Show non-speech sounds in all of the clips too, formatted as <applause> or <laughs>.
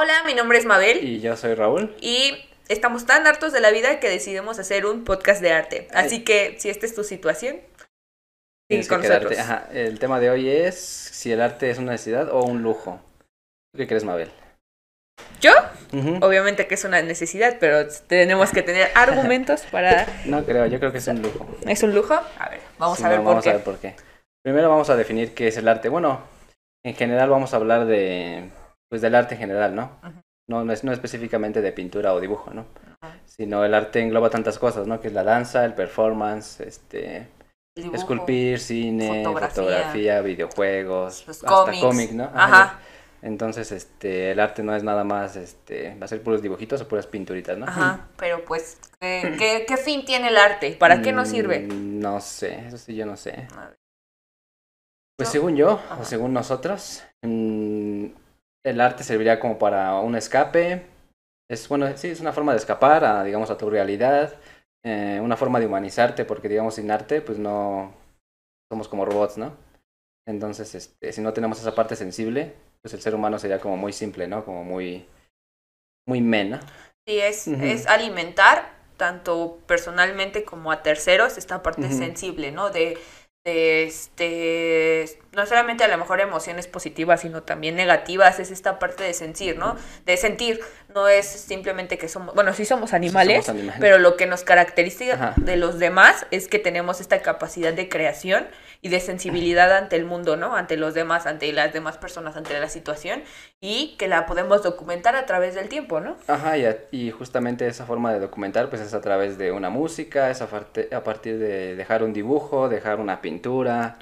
Hola, mi nombre es Mabel Y yo soy Raúl. y estamos tan hartos de la vida que decidimos hacer un podcast de arte. Así que si esta es tu situación, Tienes con quedarte. nosotros. Ajá, El tema de hoy es si el arte es una necesidad o un lujo. ¿Tú ¿Qué crees, Mabel? Yo, obviamente que es una necesidad, pero tenemos que tener <laughs> argumentos para... No creo, yo creo que es un lujo. ¿Es un lujo? A ver, vamos Sí, a ver no, por vamos qué. a ver por qué. Primero vamos a definir qué es el arte. Bueno, en general vamos a hablar de pues del arte en general, ¿no? No, no, es, no específicamente de pintura o dibujo, ¿no? Sino el arte engloba tantas cosas, ¿no? Que es la danza, el performance, este, dibujo. esculpir, cine, fotografía. fotografía, videojuegos, Los hasta cómics. cómic, ¿no? Ajá, Entonces, este, el arte no es nada más, este, va a ser puros dibujitos o puras pinturitas, ¿no? ajá, <laughs> pero pues, ¿qué, qué, qué fin tiene el arte? ¿Para qué nos sirve? Mm, No sé, eso sí yo no sé. Pues según yo, Ajá. o según nosotros, mm, el arte serviría como para un escape. Es bueno, sí, es una forma de escapar a, digamos, a tu realidad, eh, una forma de humanizarte, porque digamos sin arte, pues no somos como robots, ¿no? Entonces, este, si no tenemos esa parte sensible, pues el ser humano sería como muy simple, ¿no? Como muy, muy mena. Sí, es, es alimentar tanto personalmente como a terceros esta parte sensible, ¿no? De este, no solamente a lo mejor emociones positivas, sino también negativas, es esta parte de sentir, ¿no? De sentir, no es simplemente que somos, bueno, sí somos animales, somos animales. pero lo que nos caracteriza Ajá. de los demás es que tenemos esta capacidad de creación y de sensibilidad ante el mundo, ¿no? Ante los demás, ante las demás personas, ante la situación y que la podemos documentar a través del tiempo, ¿no? Ajá, y, a- y justamente esa forma de documentar pues es a través de una música, es a, parte- a partir de dejar un dibujo, dejar una pintura,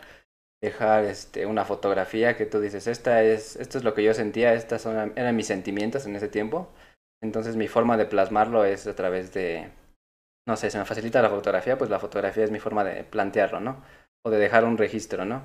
dejar este, una fotografía que tú dices, esta es, esto es lo que yo sentía, estas son, eran mis sentimientos en ese tiempo. Entonces mi forma de plasmarlo es a través de, no sé, se me facilita la fotografía, pues la fotografía es mi forma de plantearlo, ¿no? O de dejar un registro, ¿no?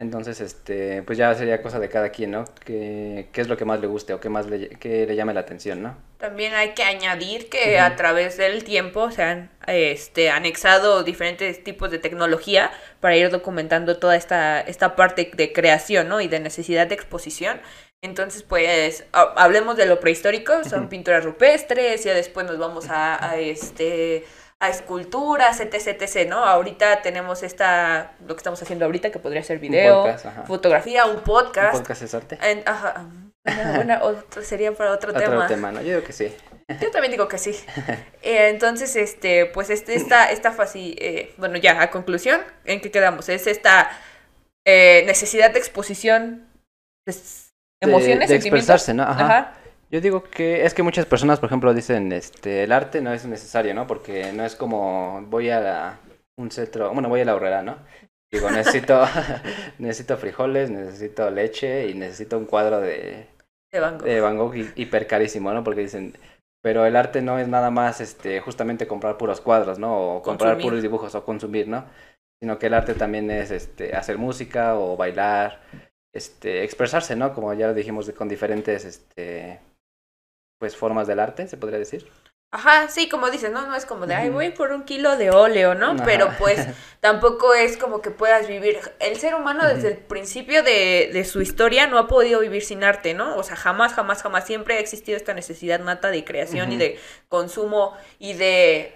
Entonces, este, pues ya sería cosa de cada quien, ¿no? ¿Qué, qué es lo que más le guste o qué más le, qué le llame la atención, ¿no? También hay que añadir que Ujú. a través del tiempo se han este, anexado diferentes tipos de tecnología para ir documentando toda esta, esta parte de creación ¿no? y de necesidad de exposición. Entonces, pues, ha- hablemos de lo prehistórico, son pinturas rupestres, ya después nos vamos a, a, este a esculturas, etc, etc, ¿no? Ahorita tenemos esta, lo que estamos haciendo ahorita, que podría ser video, podcast, ajá. fotografía, un ¿Un podcast. podcast es arte? En- ajá, una- una- otro- sería para otro, Otro tema. tema, ¿no? Yo digo que sí. Yo también digo que sí. <laughs> Eh, entonces, este, pues este, esta, esta faci- eh, bueno, ya, a conclusión, ¿en qué quedamos? Es esta eh, necesidad de exposición, pues, emociones, de, expresarse, ¿no? Ajá. Ajá. Yo digo que es que muchas personas, por ejemplo, dicen, este, el arte no es necesario, ¿no? Porque no es como voy a la- un centro, bueno, voy a la horrera, ¿no? Digo, necesito, <laughs> necesito frijoles, necesito leche y necesito un cuadro de, De Van Gogh. de Van Gogh hiper carísimo, ¿no? Porque dicen, pero el arte no es nada más, este, justamente comprar puros cuadros, ¿no? O comprar Consumir. puros dibujos o consumir, ¿no? Sino que el arte también es, este, hacer música o bailar, este, expresarse, ¿no? Como ya lo dijimos, con diferentes, este, pues, formas del arte, se podría decir. Ajá, sí, como dices, ¿no? No es como de, ay, voy por un kilo de óleo, ¿no? Ajá. Pero pues <laughs> tampoco es como que puedas vivir. El ser humano desde el principio de, de su historia no ha podido vivir sin arte, ¿no? O sea, jamás, jamás, jamás. Siempre ha existido esta necesidad nata de creación y de consumo y de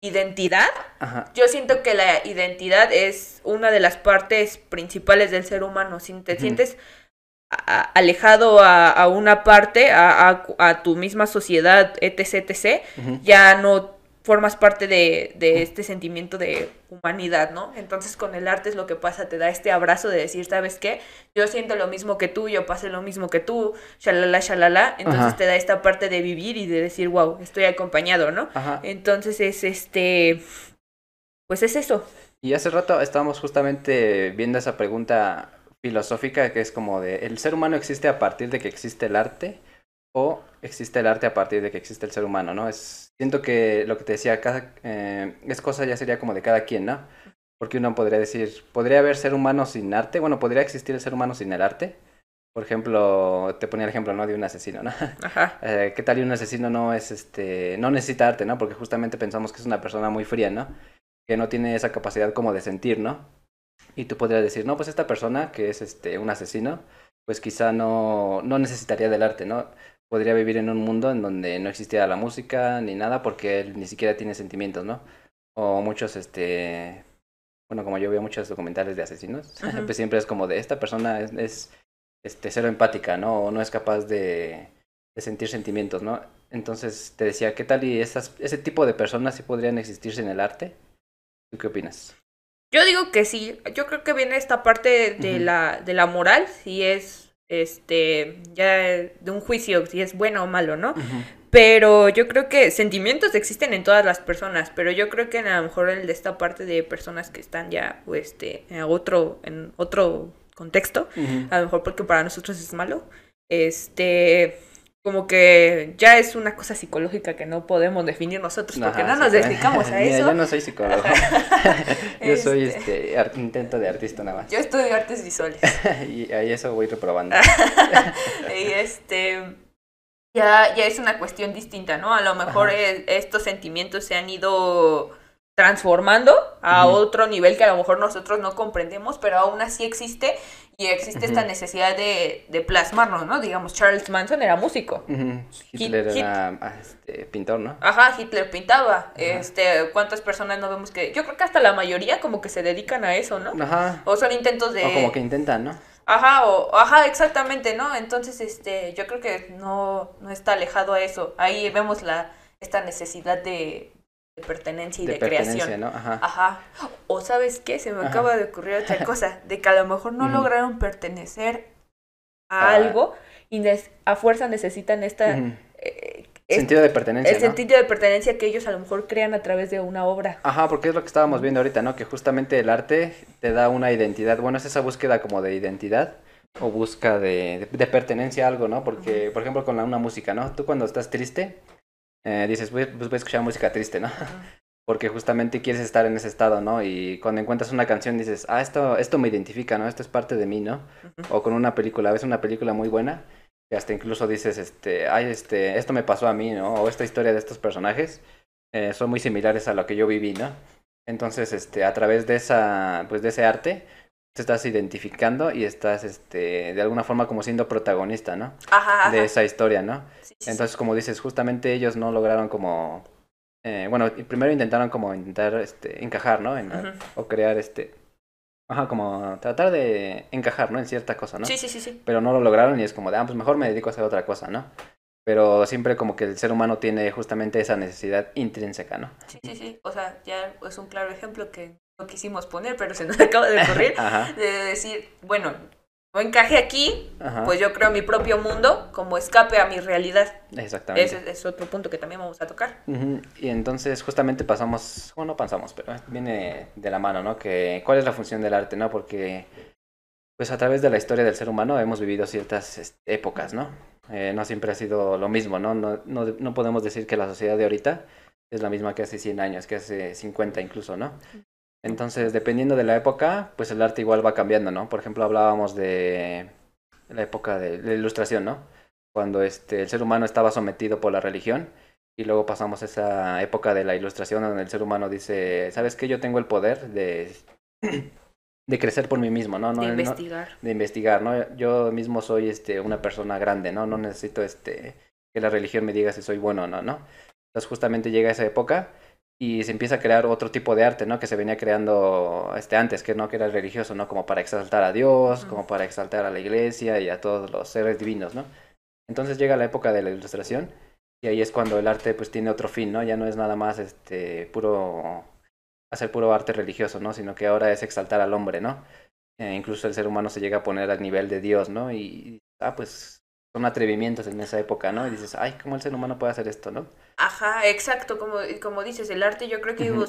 identidad. Ajá. Yo siento que la identidad es una de las partes principales del ser humano. Si te sientes a- alejado a, a una parte, a, tu misma sociedad, etc., etc., ya no formas parte de, de este sentimiento de humanidad, ¿no? Entonces con el arte es lo que pasa, te da este abrazo de decir, ¿sabes qué? Yo siento lo mismo que tú, yo pasé lo mismo que tú, shalala, shalala, entonces Ajá. te da esta parte de vivir y de decir, wow, estoy acompañado, ¿no? Ajá. Entonces es este, pues es eso. Y hace rato estábamos justamente viendo esa pregunta filosófica que es como de, ¿el ser humano existe a partir de que existe el arte? ¿O existe el arte a partir de que existe el ser humano, no? Es, siento que lo que te decía, cada, eh, es cosa ya sería como de cada quien, ¿no? Porque uno podría decir, ¿podría haber ser humano sin arte? Bueno, ¿podría existir el ser humano sin el arte? Por ejemplo, te ponía el ejemplo, ¿no? De un asesino, ¿no? Ajá. <laughs> Eh, ¿Qué tal y un asesino no es, este, no necesita arte, ¿no? Porque justamente pensamos que es una persona muy fría, ¿no? Que no tiene esa capacidad como de sentir, ¿no? Y tú podrías decir, no, pues esta persona que es, este, un asesino, pues quizá no, no necesitaría del arte, ¿no? Podría vivir en un mundo en donde no existiera la música ni nada porque él ni siquiera tiene sentimientos, ¿no? O muchos, este, bueno, como yo veo muchos documentales de asesinos, <laughs> pues siempre es como de esta persona es, es este, cero empática, ¿no? O no es capaz de, de sentir sentimientos, ¿no? Entonces te decía, ¿qué tal y esas, ese tipo de personas sí podrían existirse en el arte? ¿Tú qué opinas? Yo digo que sí. Yo creo que viene esta parte de, la, de la moral, si es este ya de un juicio, si es bueno o malo, ¿no? Pero yo creo que sentimientos existen en todas las personas, pero yo creo que a lo mejor el de esta parte de personas que están ya este, en otro, en otro contexto, a lo mejor porque para nosotros es malo, este como que ya es una cosa psicológica que no podemos definir nosotros porque no nos dedicamos a <laughs> eso. yo no soy psicólogo. <laughs> <laughs> yo soy este, este intento de artista nada más. Yo estudio artes visuales. y ahí eso voy reprobando. y este ya, ya es una cuestión distinta, ¿no? A lo mejor estos sentimientos se han ido transformando a otro nivel que a lo mejor nosotros no comprendemos, pero aún así existe y existe esta necesidad de, de, plasmarnos, ¿no? Digamos, Charles Manson era músico. Hitler era ah, este, pintor, ¿no? Ajá, Hitler pintaba. Este, ¿cuántas personas no vemos que...? Yo creo que hasta la mayoría como que se dedican a eso, ¿no? Ajá. O son intentos de... O como que intentan, ¿no? Ajá, o, ajá, exactamente, ¿no? Entonces, este, yo creo que no, no está alejado a eso. Ahí vemos la, esta necesidad de, pertenencia y de, creación. ¿no? Ajá. Ajá. O sabes qué, se me acaba de ocurrir otra <laughs> cosa, de que a lo mejor no lograron pertenecer a ah. algo y a fuerza necesitan esta... Eh, sentido de pertenencia. El sentido de pertenencia que ellos a lo mejor crean a través de una obra. Ajá, porque es lo que estábamos viendo ahorita, ¿no? Que justamente el arte te da una identidad. Bueno, es esa búsqueda como de identidad o busca de, de, pertenencia a algo, ¿no? Porque, por ejemplo, con la, una música, ¿no? Tú cuando estás triste, eh, dices, pues voy a escuchar música triste, ¿no? <laughs> Porque justamente quieres estar en ese estado, ¿no? Y cuando encuentras una canción dices, ah, esto, esto me identifica, ¿no? Esto es parte de mí, ¿no? O con una película, ves una película muy buena y hasta incluso dices, este, ay, este, esto me pasó a mí, ¿no? O esta historia de estos personajes eh, son muy similares a lo que yo viví, ¿no? Entonces, este, a través de esa, pues de ese arte, te estás identificando y estás, este, de alguna forma como siendo protagonista, ¿no? Ajá, De esa historia, ¿no? Entonces, como dices, justamente ellos no lograron como, eh, bueno, primero intentaron como intentar, este, encajar, ¿no? En, O crear, este, ajá, como tratar de encajar, ¿no? En cierta cosa, ¿no? Sí, sí, sí, sí. Pero no lo lograron y es como de, ah, pues mejor me dedico a hacer otra cosa, ¿no? Pero siempre como que el ser humano tiene justamente esa necesidad intrínseca, ¿no? Sí, sí, sí. O sea, ya es un claro ejemplo que no quisimos poner, pero se nos <laughs> acaba de ocurrir, <laughs> de decir, bueno, no encaje aquí, pues yo creo mi propio mundo como escape a mi realidad. Exactamente. Ese es otro punto que también vamos a tocar. Y entonces justamente pasamos, bueno, no pasamos, pero viene de la mano, ¿no? Que cuál es la función del arte, ¿no? Porque pues a través de la historia del ser humano hemos vivido ciertas épocas, ¿no? Eh, no siempre ha sido lo mismo, ¿no? No, ¿no? no podemos decir que la sociedad de ahorita es la misma que hace 100 años, que hace 50 incluso, ¿no? Entonces, dependiendo de la época, pues el arte igual va cambiando, ¿no? Por ejemplo, hablábamos de la época de la ilustración, ¿no? Cuando este, el ser humano estaba sometido por la religión y luego pasamos esa época de la ilustración donde el ser humano dice, ¿sabes qué? Yo tengo el poder de, <clears throat> de crecer por mí mismo, ¿no? no de investigar. de investigar, ¿no? Yo mismo soy este, una persona grande, ¿no? No necesito este, que la religión me diga si soy bueno o no, ¿no? Entonces justamente llega esa época y se empieza a crear otro tipo de arte, ¿no? Que se venía creando este antes, que no que era religioso, ¿no? Como para exaltar a Dios, como para exaltar a la iglesia y a todos los seres divinos, ¿no? Entonces llega la época de la ilustración y ahí es cuando el arte pues tiene otro fin, ¿no? Ya no es nada más este puro hacer puro arte religioso, ¿no? Sino que ahora es exaltar al hombre, ¿no? Eh, incluso el ser humano se llega a poner al nivel de Dios, ¿no? Y ah, pues son atrevimientos en esa época, ¿no? Y dices, ay, ¿cómo el ser humano puede hacer esto, no? Ajá, exacto, como, como dices, el arte yo creo que iba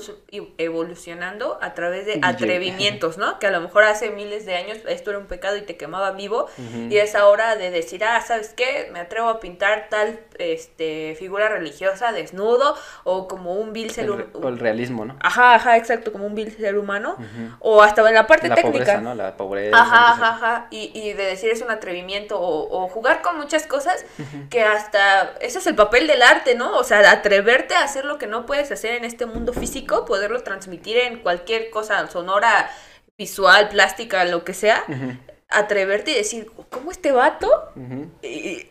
evolucionando a través de atrevimientos, ¿no? Que a lo mejor hace miles de años esto era un pecado y te quemaba vivo, y es ahora de decir, ah, ¿sabes qué? Me atrevo a pintar tal este, figura religiosa desnudo, o como un vil ser humano. O el realismo, ¿no? Ajá, ajá, exacto, como un vil ser humano, o hasta en la parte la técnica. Pobreza, ¿no? La pobreza. Ajá, ajá, ajá, y, y de decir es un atrevimiento, o, o jugar con muchas cosas que hasta, ese es el papel del arte, ¿no? O sea, atreverte a hacer lo que no puedes hacer en este mundo físico, poderlo transmitir en cualquier cosa sonora, visual, plástica, lo que sea. Atreverte y decir, ¿cómo este vato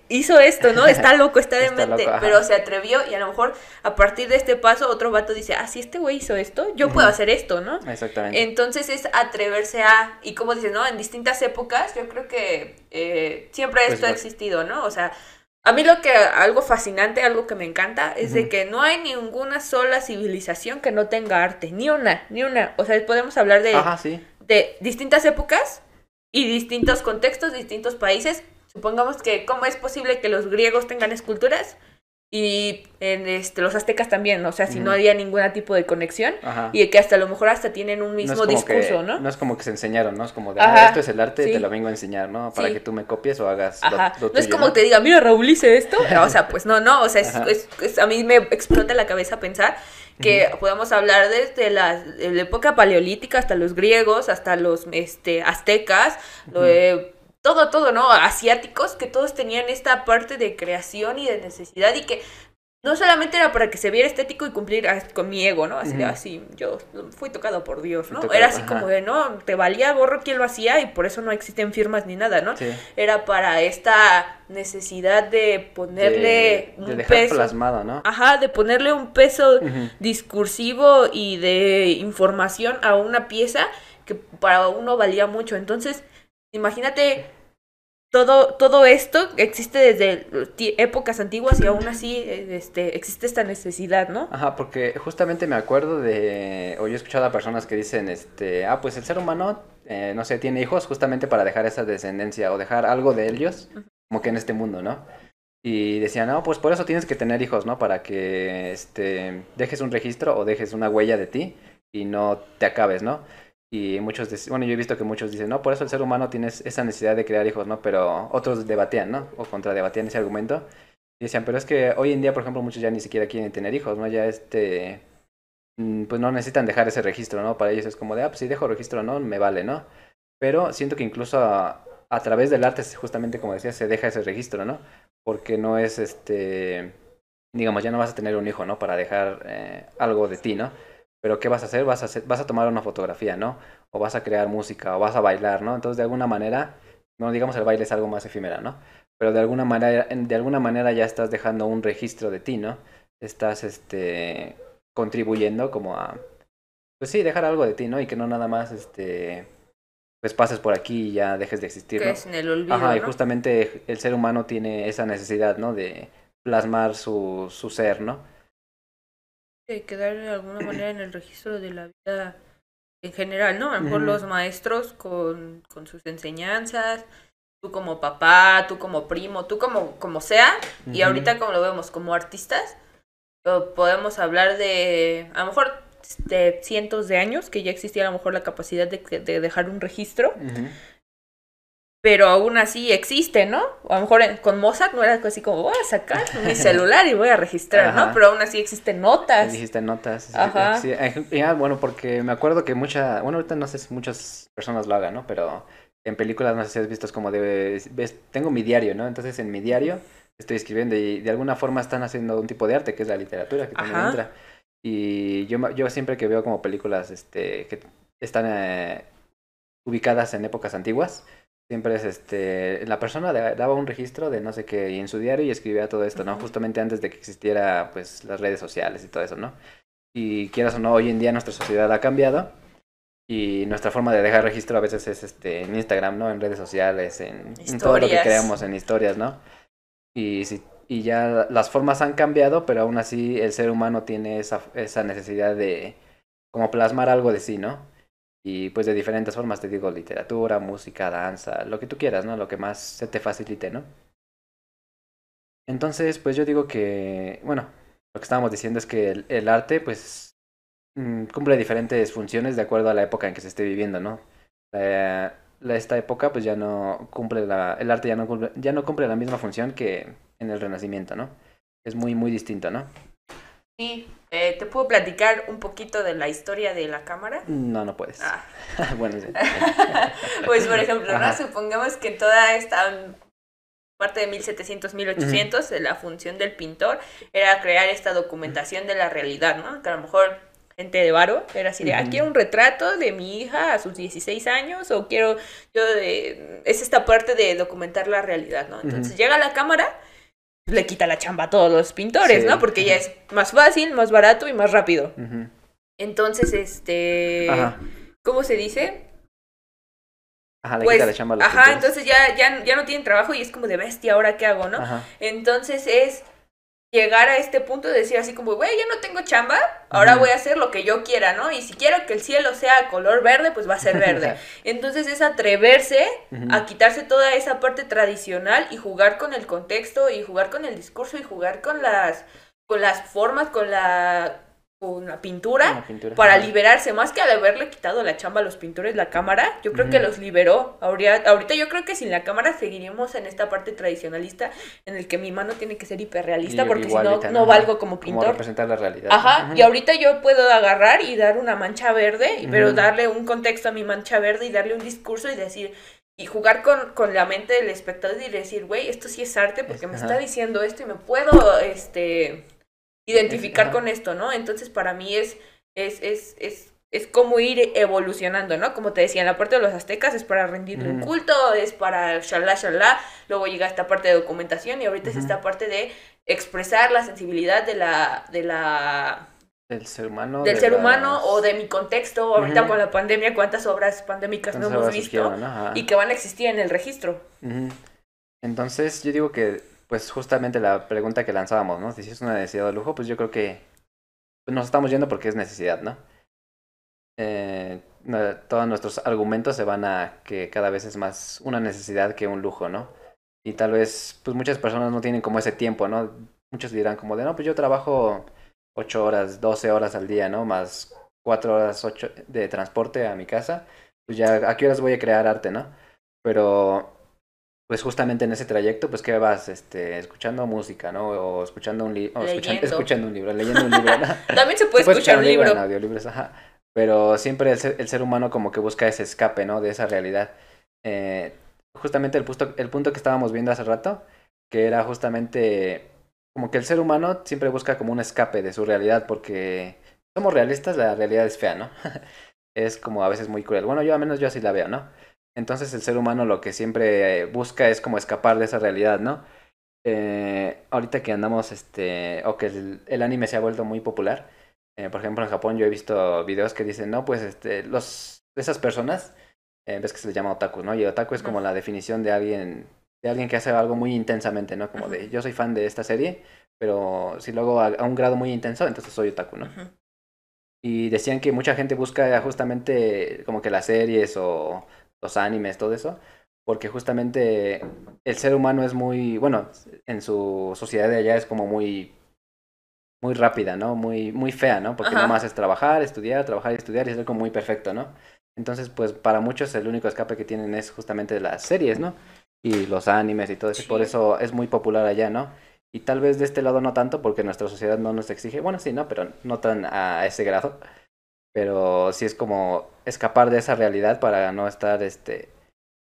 hizo esto, no? Está loco, está <laughs> demente, pero se atrevió y a lo mejor a partir de este paso otro vato dice, ah, si este güey hizo esto, yo puedo hacer esto, ¿no? Exactamente. Entonces es atreverse a, y como dices, ¿no? En distintas épocas, yo creo que eh, siempre pues esto ha existido, ¿no? O sea, a mí lo que, algo fascinante, algo que me encanta, es de que no hay ninguna sola civilización que no tenga arte, ni una, ni una. O sea, podemos hablar de, de distintas épocas y distintos contextos, distintos países. Supongamos que cómo es posible que los griegos tengan esculturas y en este, los aztecas también, o sea, si no había ningún tipo de conexión y que hasta a lo mejor hasta tienen un mismo discurso, ¿no? No es como que se enseñaron, ¿no? Es como de, ah, esto es el arte, te lo vengo a enseñar, ¿no? Para que tú me copies o hagas lo, No es como que te diga, mira, Raúl hice esto. <laughs> o sea, pues no, no, o sea, es, a mí me explota la cabeza pensar que podemos hablar desde la, la, época paleolítica hasta los griegos, hasta los este, aztecas, lo, todo, todo, ¿no? Asiáticos, que todos tenían esta parte de creación y de necesidad y que no solamente era para que se viera estético y cumplir con mi ego, ¿no? Así de, así, yo fui tocado por Dios, ¿no? era así como de, no, te valía gorro quien lo hacía y por eso no existen firmas ni nada, ¿no? Era para esta necesidad de ponerle un peso. plasmado, ¿no? Ajá, de ponerle un peso discursivo y de información a una pieza que para uno valía mucho. Entonces, imagínate todo, todo esto existe desde épocas antiguas y aún así este, existe esta necesidad, ¿no? Ajá, porque justamente me acuerdo de, o yo he escuchado a personas que dicen, este, ah, pues el ser humano, eh, no sé, tiene hijos justamente para dejar esa descendencia o dejar algo de ellos, como que en este mundo, ¿no? Y decían, no, pues por eso tienes que tener hijos, ¿no? Para que, este, dejes un registro o dejes una huella de ti y no te acabes, ¿no? Y muchos, bueno, yo he visto que muchos dicen, no, por eso el ser humano tiene esa necesidad de crear hijos, ¿no? Pero otros debatían, ¿no? O contradebatían ese argumento. Y decían, pero es que hoy en día, por ejemplo, muchos ya ni siquiera quieren tener hijos, ¿no? Ya este, mm, pues no necesitan dejar ese registro, ¿no? Para ellos es como de, ah, pues si dejo registro no, me vale, ¿no? Pero siento que incluso a, a través del arte, justamente como decía, se deja ese registro, ¿no? Porque no es, este, digamos, ya no vas a tener un hijo, ¿no? Para dejar eh, algo de ti, ¿no? Pero ¿qué vas a hacer? Vas a, hacer, vas a tomar una fotografía, ¿no? O vas a crear música, o vas a bailar, ¿no? Entonces, de alguna manera, no digamos el baile es algo más efímera, ¿no? Pero de alguna manera, de alguna manera ya estás dejando un registro de ti, ¿no? Estás, este, contribuyendo como a, pues sí, dejar algo de ti, ¿no? Y que no nada más, este, pues pases por aquí y ya dejes de existir, que es en el olvido, Ajá, y justamente el ser humano tiene esa necesidad, ¿no? De plasmar su, su ser, ¿no? Quedar de alguna manera en el registro de la vida en general, ¿no? A lo mejor los maestros con, con sus enseñanzas, tú como papá, tú como primo, tú como, como sea, y ahorita como lo vemos como artistas, podemos hablar de, a lo mejor de cientos de años, que ya existía a lo mejor la capacidad de, de dejar un registro, pero aún así existe, ¿no? A lo mejor con Mozart no era así como, voy a sacar mi <laughs> celular y voy a registrar, ¿no? Pero aún así existen notas. Dijiste notas. Ajá. Sí, ah, bueno, porque me acuerdo que mucha, bueno, ahorita no sé si muchas personas lo hagan, ¿no? Pero en películas no sé si has visto es como de, ves, tengo mi diario, ¿no? Entonces en mi diario estoy escribiendo y de alguna forma están haciendo un tipo de arte que es la literatura que también entra. Y yo, yo siempre que veo como películas este, que están eh, ubicadas en épocas antiguas, siempre es este, la persona daba un registro de no sé qué y en su diario y escribía todo esto, ¿no? Justamente antes de que existiera pues las redes sociales y todo eso, ¿no? Y quieras o no, hoy en día nuestra sociedad ha cambiado y nuestra forma de dejar registro a veces es este en Instagram, ¿no? En redes sociales, en, todo lo que creamos, en historias, ¿no? Y si y ya las formas han cambiado, pero aún así el ser humano tiene esa, esa necesidad de como plasmar algo de sí, ¿no? Y pues de diferentes formas, te digo, literatura, música, danza, lo que tú quieras, ¿no? Lo que más se te facilite, ¿no? Entonces, pues yo digo que, bueno, lo que estábamos diciendo es que el, arte, pues, mm, cumple diferentes funciones de acuerdo a la época en que se esté viviendo, ¿no? esta época, pues ya no cumple la, el arte ya no cumple, ya no cumple la misma función que en el Renacimiento, ¿no? Es muy, muy distinto, ¿no? Sí, eh, ¿te puedo platicar un poquito de la historia de la cámara? No, no puedes. Ah. <laughs> bueno, sí. <laughs> pues, por ejemplo, ¿no? supongamos que toda esta parte de 1700, 1800, la función del pintor era crear esta documentación de la realidad, ¿no? Que a lo mejor gente de varo, era así de, ah, quiero un retrato de mi hija a sus 16 años o quiero, yo de, es esta parte de documentar la realidad, ¿no? Entonces llega la cámara, le quita la chamba a todos los pintores, ¿no? Porque ya es más fácil, más barato y más rápido. Entonces, este, ¿cómo se dice? Ajá, le quita pues, la chamba a los Ajá, entonces ya, ya, ya no tienen trabajo y es como de bestia, ¿ahora qué hago, no? Entonces es llegar a este punto de decir así como, güey, ya no tengo chamba, ahora voy a hacer lo que yo quiera, ¿no? Y si quiero que el cielo sea color verde, pues va a ser verde. <laughs> Entonces es atreverse a quitarse toda esa parte tradicional y jugar con el contexto y jugar con el discurso y jugar con las con las formas, con la una pintura, para liberarse, más que al haberle quitado la chamba a los pintores la cámara, yo creo que los liberó. Ahorita, ahorita yo creo que sin la cámara seguiríamos en esta parte tradicionalista en el que mi mano tiene que ser hiperrealista porque si no, no valgo como pintor. representar la realidad. Ajá, y ahorita yo puedo agarrar y dar una mancha verde, pero darle un contexto a mi mancha verde y darle un discurso y decir, y jugar con, con la mente del espectador y decir, güey, esto sí es arte porque me está diciendo esto y me puedo, este identificar con esto, ¿no? Entonces para mí es, es, es, es, es como ir evolucionando, ¿no? Como te decía, en la parte de los aztecas es para rendirle un culto, es para shalá, shalá, luego llega esta parte de documentación y ahorita es esta parte de expresar la sensibilidad de la, de la del ser humano. Del ser humano o de mi contexto. Ahorita con la pandemia, ¿cuántas obras pandémicas no hemos visto? Y que van a existir en el registro. Entonces, yo digo que pues justamente la pregunta que lanzábamos, ¿no? Si es una necesidad de lujo, pues yo creo que nos estamos yendo porque es necesidad, ¿no? Eh, todos nuestros argumentos se van a que cada vez es más una necesidad que un lujo, ¿no? Y tal vez, pues muchas personas no tienen como ese tiempo, ¿no? Muchos dirán como de, no, pues yo trabajo 8 horas, 12 horas al día, ¿no? Más 4 horas ocho de transporte a mi casa. Pues ya, ¿a qué horas voy a crear arte, no? Pero pues justamente en ese trayecto, pues que vas este, escuchando música, ¿no? O escuchando un libro, escuchando, escuchando, un libro, leyendo un libro. ¿no? <laughs> También se puede, escuchar, un libro. En audiolibros, ajá. Pero siempre el ser, el ser, humano como que busca ese escape, ¿no? De esa realidad. Eh, justamente el, punto, el punto que estábamos viendo hace rato, que era justamente como que el ser humano siempre busca como un escape de su realidad, porque somos realistas, la realidad es fea, ¿no? <laughs> es como a veces muy cruel. Bueno, yo al menos yo así la veo, ¿no? Entonces el ser humano lo que siempre busca es como escapar de esa realidad, ¿no? Eh, ahorita que andamos, este, o que el, anime se ha vuelto muy popular, eh, por ejemplo en Japón yo he visto videos que dicen, no, pues este, los, esas personas, eh, ves que se les llama otaku, ¿no? Y otaku es como la definición de alguien, de alguien que hace algo muy intensamente, ¿no? Como de, yo soy fan de esta serie, pero si lo hago a, un grado muy intenso, entonces soy otaku, ¿no? Y decían que mucha gente busca justamente como que las series o los animes, todo eso, porque justamente el ser humano es muy, bueno, en su sociedad de allá es como muy muy rápida, ¿no? Muy muy fea, ¿no? Porque nada más es trabajar, estudiar, trabajar y estudiar y es como muy perfecto, ¿no? Entonces, pues para muchos el único escape que tienen es justamente las series, ¿no? Y los animes y todo eso, por eso es muy popular allá, ¿no? Y tal vez de este lado no tanto, porque nuestra sociedad no nos exige, bueno, sí, ¿no? Pero no tan a ese grado pero sí es como escapar de esa realidad para no estar este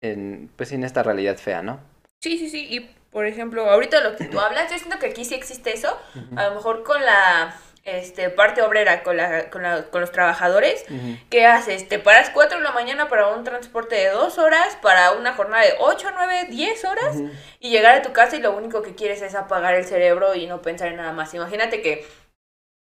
en pues sin esta realidad fea, ¿no? Sí, sí, sí, y por ejemplo, ahorita lo que tú <clears throat> hablas, yo siento que aquí sí existe eso, a lo mejor con la este parte obrera con la, con, la, con los trabajadores ¿qué haces? te paras 4 de la mañana para un transporte de 2 horas para una jornada de 8, 9, 10 horas y llegar a tu casa y lo único que quieres es apagar el cerebro y no pensar en nada más. Imagínate que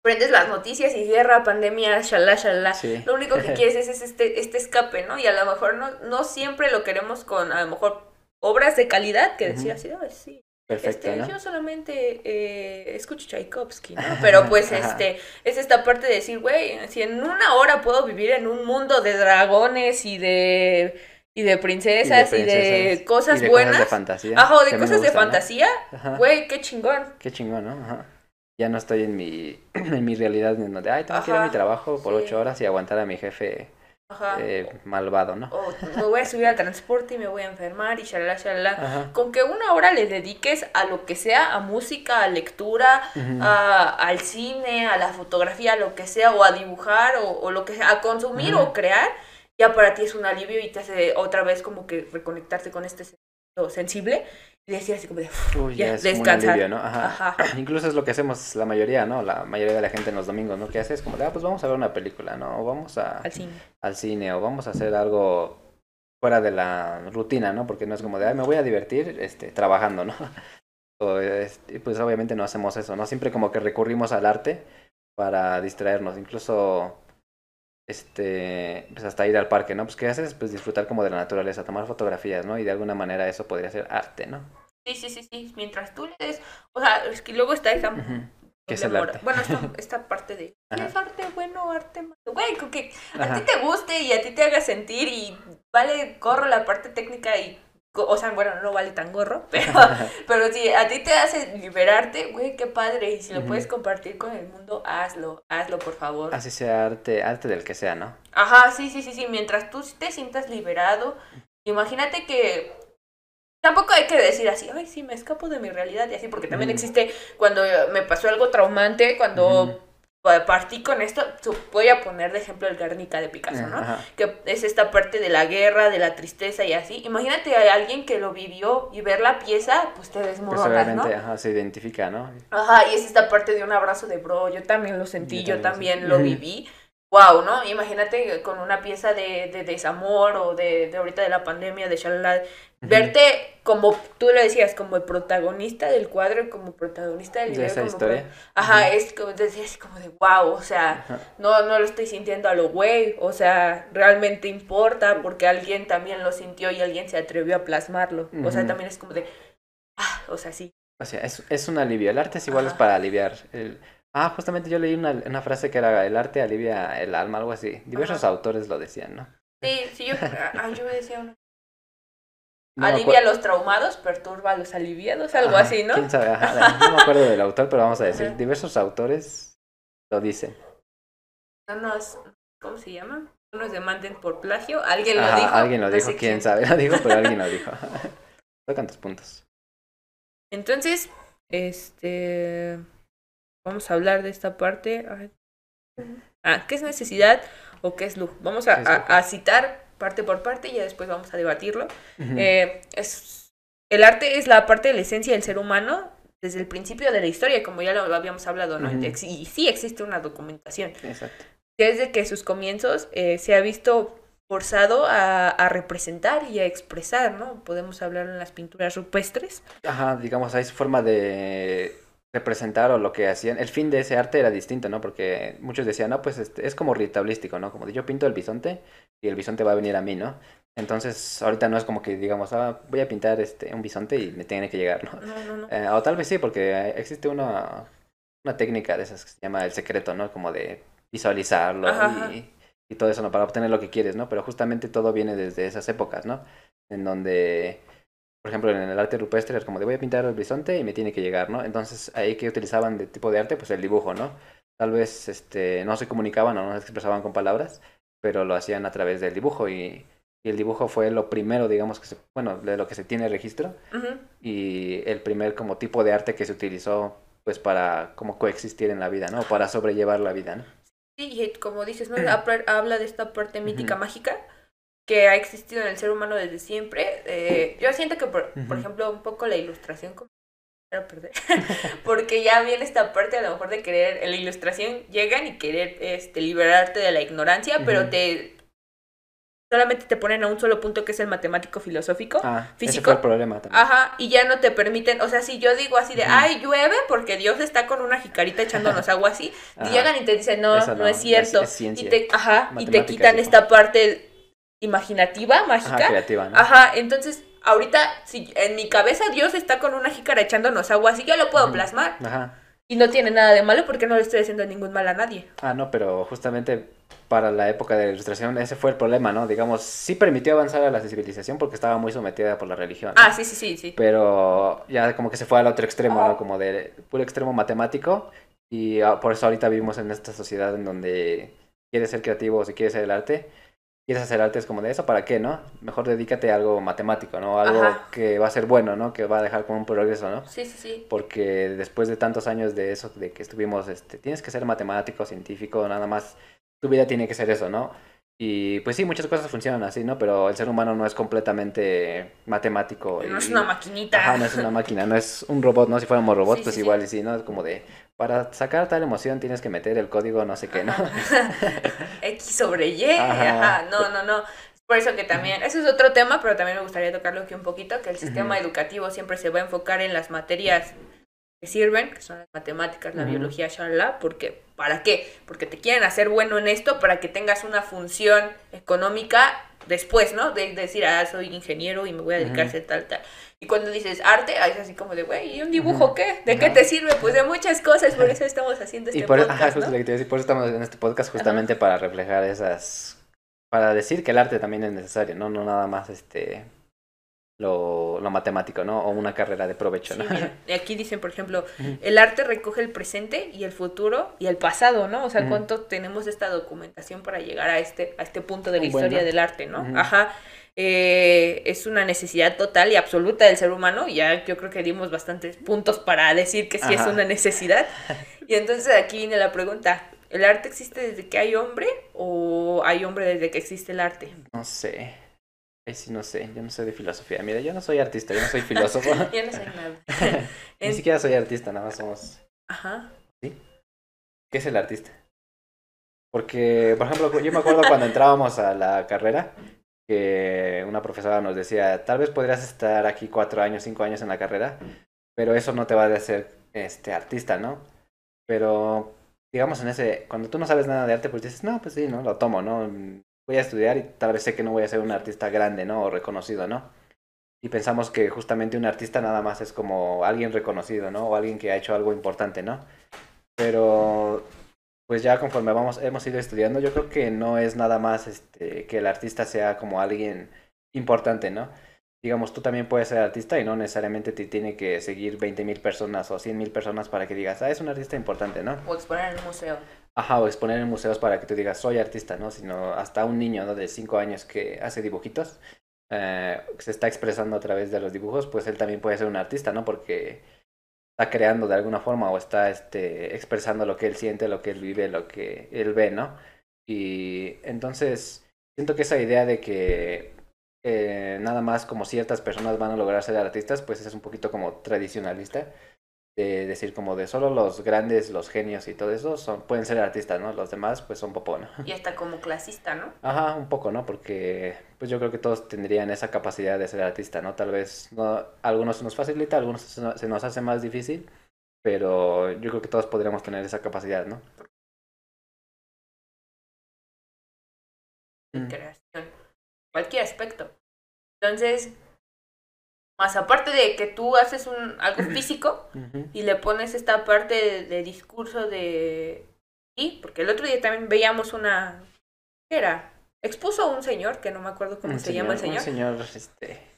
prendes las noticias y guerra, pandemia, shalá, shalá. Lo único que <laughs> quieres es, este, este escape, ¿no? Y a lo mejor no, no siempre lo queremos con, a lo mejor, obras de calidad que decir así, sí. Perfecto, este, Yo solamente eh, escucho Tchaikovsky, ¿no? Pero <laughs> pues este, es esta parte de decir, güey, si en una hora puedo vivir en un mundo de dragones y de y de princesas y de, cosas buenas. Cosas de fantasía. Ajá, de cosas de fantasía. Güey, qué chingón. Qué chingón, ¿no? Ajá ya no estoy en mi, <clears throat> en mi realidad en donde, ay, tengo que ir a mi trabajo por ocho horas y aguantar a mi jefe eh, malvado, ¿no? O me voy a subir al transporte y me voy a enfermar y shalala, shalala. Con que una hora le dediques a lo que sea, a música, a lectura, a, al cine, a la fotografía, a lo que sea, o a dibujar, o, o lo que sea, a consumir o crear, ya para ti es un alivio y te hace otra vez como que reconectarte con este sentido sensible y decir así como de, Uy, ya, ya, es un descansar. alivio, ¿no? Ajá. Ajá. <clears throat> Incluso es lo que hacemos la mayoría, ¿no? La mayoría de la gente en los domingos, ¿no? Que hace es como de, ah, pues vamos a ver una película, ¿no? O vamos a, al cine. al cine, o vamos a hacer algo fuera de la rutina, ¿no? Porque no es como de, ay, me voy a divertir, este, trabajando, ¿no? <laughs> O, este, pues obviamente no hacemos eso, ¿no? Siempre como que recurrimos al arte para distraernos, incluso, este, pues hasta ir al parque, ¿no? Pues ¿qué haces? Pues disfrutar como de la naturaleza, tomar fotografías, ¿no? Y de alguna manera eso podría ser arte, ¿no? Sí, sí, sí, sí. Mientras tú le des. O sea, es que luego está esa. ¿Qué es el arte? Bueno, esta, <laughs> esta parte de. ¿qué es arte bueno, arte malo? Güey, que a ti te guste y a ti te haga sentir y vale gorro la parte técnica y. O sea, bueno, no vale tan gorro, <laughs> pero, <laughs> pero si a ti te hace liberarte, güey, qué padre. Y si lo puedes compartir con el mundo, hazlo, hazlo, por favor. Así sea arte, arte del que sea, ¿no? Ajá, sí, sí, sí, sí. Mientras tú te sientas liberado, imagínate que tampoco hay que decir así, ay, sí, me escapo de mi realidad y así, porque también existe cuando me pasó algo traumante, cuando. Pa- partí con esto, voy a poner de ejemplo el Guernica de Picasso, ¿no? Ajá. Que es esta parte de la guerra, de la tristeza y así. Imagínate a alguien que lo vivió y ver la pieza, pues te Pues desmoronas, ¿no? obviamente, ajá, se identifica, ¿no? Ajá, y es esta parte de un abrazo de bro, yo también lo sentí, Yo yo también, también sí. lo viví. Wow, ¿no? Imagínate con una pieza de, de desamor o de, de ahorita de la pandemia, de shalala, verte como tú le decías, como el protagonista del cuadro, como protagonista del De video. esa como historia. pro- Ajá, es como, decías como de wow, o sea, Ajá. no, no lo estoy sintiendo a lo güey, o sea, realmente importa porque alguien también lo sintió y alguien se atrevió a plasmarlo. O sea, también es como de, ah, o sea, sí. O sea, es, es un alivio. El arte es igual es para aliviar. El... Ah, justamente yo leí una, una frase que era el arte alivia el alma, algo así. Diversos Ajá. autores lo decían, ¿no? Sí, sí, yo, ah, yo decía uno. <laughs> No Alivia a los traumados, perturba a los aliviados, algo Ajá, así, ¿no? ¿Quién sabe? Ajá, no me <laughs> acuerdo del autor, pero vamos a decir, diversos autores lo dicen. No nos, ¿cómo se llama? No nos demanden por plagio, alguien lo Ajá, dijo. alguien lo dijo, quién sabe lo dijo, pero alguien lo dijo. <laughs> Tocan tus puntos. Entonces, este, vamos a hablar de esta parte. Ah, ¿qué es necesidad o qué es lujo? Vamos a, citar parte por parte y ya después vamos a debatirlo. Eh, es, el arte es la parte de la esencia del ser humano desde el principio de la historia, como ya lo habíamos hablado, ¿no? Y sí existe una documentación. Exacto. Desde que sus comienzos eh, se ha visto forzado a, a representar y a expresar, ¿no? Podemos hablar en las pinturas rupestres. Ajá, digamos, hay su forma de representar o lo que hacían. El fin de ese arte era distinto, ¿no? Porque muchos decían, no, pues este, es como ritualístico, ¿no? Como de yo pinto el bisonte y el bisonte va a venir a mí, ¿no? Entonces, ahorita no es como que digamos, ah, voy a pintar este un bisonte y me tiene que llegar, ¿no? No, no, no. Eh, o tal vez sí, porque existe una, una técnica de esas que se llama el secreto, ¿no? Como de visualizarlo Ajá, ajá. y, y todo eso, ¿no? Para obtener lo que quieres, ¿no? Pero justamente todo viene desde esas épocas, ¿no? En donde, por ejemplo, en el arte rupestre es como de voy a pintar el bisonte y me tiene que llegar, ¿no? Entonces, ahí que utilizaban de tipo de arte, pues el dibujo, ¿no? Tal vez este, no se comunicaban o no se expresaban con palabras, pero lo hacían a través del dibujo y, y el dibujo fue lo primero, digamos, que se, bueno, de lo que se tiene registro y el primer como tipo de arte que se utilizó pues para como coexistir en la vida, ¿no? Para sobrellevar la vida, ¿no? Sí, y como dices, ¿no? <clears throat> Habla de esta parte mítica mágica que ha existido en el ser humano desde siempre. Eh, yo siento que, por, ejemplo, un poco la ilustración perder. <laughs> Porque ya viene esta parte a lo mejor de querer, en la ilustración llegan y querer este, liberarte de la ignorancia, pero te solamente te ponen a un solo punto que es el matemático filosófico. Ah, ese ¿Físico? fue el problema también. Ajá, y ya no te permiten, o sea, si yo digo así de, ay, llueve porque Dios está con una jicarita echándonos agua así, y llegan y te dicen, no, no, no, es cierto. es- es ciencia. y te, ajá, y te quitan esta parte imaginativa, Ajá, mágica. creativa, ¿no? Ajá, entonces, ahorita, si en mi cabeza Dios está con una jícara echándonos agua así, yo lo puedo plasmar. Ajá. Y no tiene nada de malo porque no le estoy haciendo ningún mal a nadie. Ah, no, pero justamente para la época de la ilustración ese fue el problema, ¿no? Digamos, sí permitió avanzar a la civilización porque estaba muy sometida por la religión. ¿no? Ah, sí, sí, sí, sí. pero ya como que se fue al otro extremo, Ajá. ¿no? Como de puro extremo matemático y ah, por eso ahorita vivimos en esta sociedad en donde quieres ser creativo o si quieres hacer el arte, quieres hacer arte es como de eso, ¿para qué, no? Mejor dedícate a algo matemático, ¿no? Algo Ajá. que va a ser bueno, ¿no? Que va a dejar como un progreso, ¿no? Sí, sí, sí. Porque después de tantos años de eso, de que estuvimos, este, tienes que ser matemático, científico, nada más, tu vida tiene que ser eso, ¿no? Y pues sí, muchas cosas funcionan así, ¿no? Pero el ser humano no es completamente matemático. No y- es una maquinita. Ajá, no es una máquina, no es un robot, ¿no? Si fuéramos <laughs> robots, Sí, pues sí, sí. igual y sí, ¿no? Es como de, para sacar tal emoción tienes que meter el código no sé qué, ¿no? <laughs> X sobre Y. Ajá. Ajá. No, no, no. Por eso que también, eso es otro tema, pero también me gustaría tocarlo aquí un poquito, que el sistema educativo siempre se va a enfocar en las materias que sirven, que son las matemáticas, la biología, shalala, porque ¿para qué? Porque te quieren hacer bueno en esto para que tengas una función económica después, ¿no? De, decir, ah, soy ingeniero y me voy a dedicar a tal, tal. Y cuando dices arte, es así como de, güey, ¿y un dibujo qué? ¿De qué te sirve? Pues de muchas cosas, por eso estamos haciendo este Y por, podcast, iba a decir, por eso estamos en este podcast justamente para reflejar esas, para decir que el arte también es necesario, ¿no? No nada más este, lo, lo matemático, ¿no? O una carrera de provecho, Sí, ¿no? mira, y <laughs> aquí dicen, por ejemplo, el arte recoge el presente y el futuro y el pasado, ¿no? O sea, cuánto tenemos esta documentación para llegar a este, a este punto de la Bueno. historia del arte, ¿no? Ajá. Eh, es una necesidad total y absoluta del ser humano. Ya yo creo que dimos bastantes puntos para decir que sí es una necesidad. <laughs> Y entonces aquí viene la pregunta. ¿El arte existe desde que hay hombre o hay hombre desde que existe el arte? No sé. Ahí sí no sé, yo no sé de filosofía. Mira, yo no soy artista, yo no soy <laughs> filósofo. <laughs> Ya no sé nada. <laughs> Ni En- siquiera soy artista, nada más somos Ajá. ¿Qué es el artista? Porque, por ejemplo, yo me acuerdo cuando entrábamos a la carrera, que una profesora nos decía, tal vez podrías estar aquí cuatro años, cinco años en la carrera, pero eso no te va a hacer este, artista, ¿no? Pero, digamos, en ese, cuando tú no sabes nada de arte, pues dices, no, pues sí, ¿no? Lo tomo, ¿no? Voy a estudiar y tal vez sé que no voy a ser un artista grande, ¿no? O reconocido, ¿no? Y pensamos que justamente un artista nada más es como alguien reconocido, ¿no? O alguien que ha hecho algo importante, ¿no? Pero pues ya conforme vamos, hemos ido estudiando, yo creo que no es nada más este, que el artista sea como alguien importante, ¿no? Digamos, tú también puedes ser artista y no necesariamente te tiene que seguir 20.000 personas o 100.000 personas para que digas, ah, es un artista importante, ¿no? O exponer en un museo. Ajá, o exponer en museos para que tú digas, soy artista, ¿no? Sino hasta un niño, ¿no? De 5 años que hace dibujitos, eh, se está expresando a través de los dibujos, pues él también puede ser un artista, ¿no? Porque está creando de alguna forma o está este, expresando lo que él siente, lo que él vive, lo que él ve, ¿no? Y entonces siento que esa idea de que eh, nada más como ciertas personas van a lograr ser artistas, pues es un poquito como tradicionalista. De decir como de solo los grandes, los genios y todo eso son, pueden ser artistas, ¿no? Los demás pues son popó, ¿no? Y hasta como clasista, ¿no? <laughs> Ajá, un poco, ¿no? Porque pues yo creo que todos tendrían esa capacidad de ser artista, ¿no? Tal vez no, algunos se nos facilita, algunos se nos, hace más difícil, pero yo creo que todos podríamos tener esa capacidad, ¿no? de Mm. creación, cualquier aspecto. Entonces, más aparte de que tú haces un algo <clears throat> físico y le pones esta parte de, de discurso de sí, porque el otro día también veíamos una ¿qué era? Expuso un señor que no me acuerdo cómo Un se llama el señor, Un señor, este...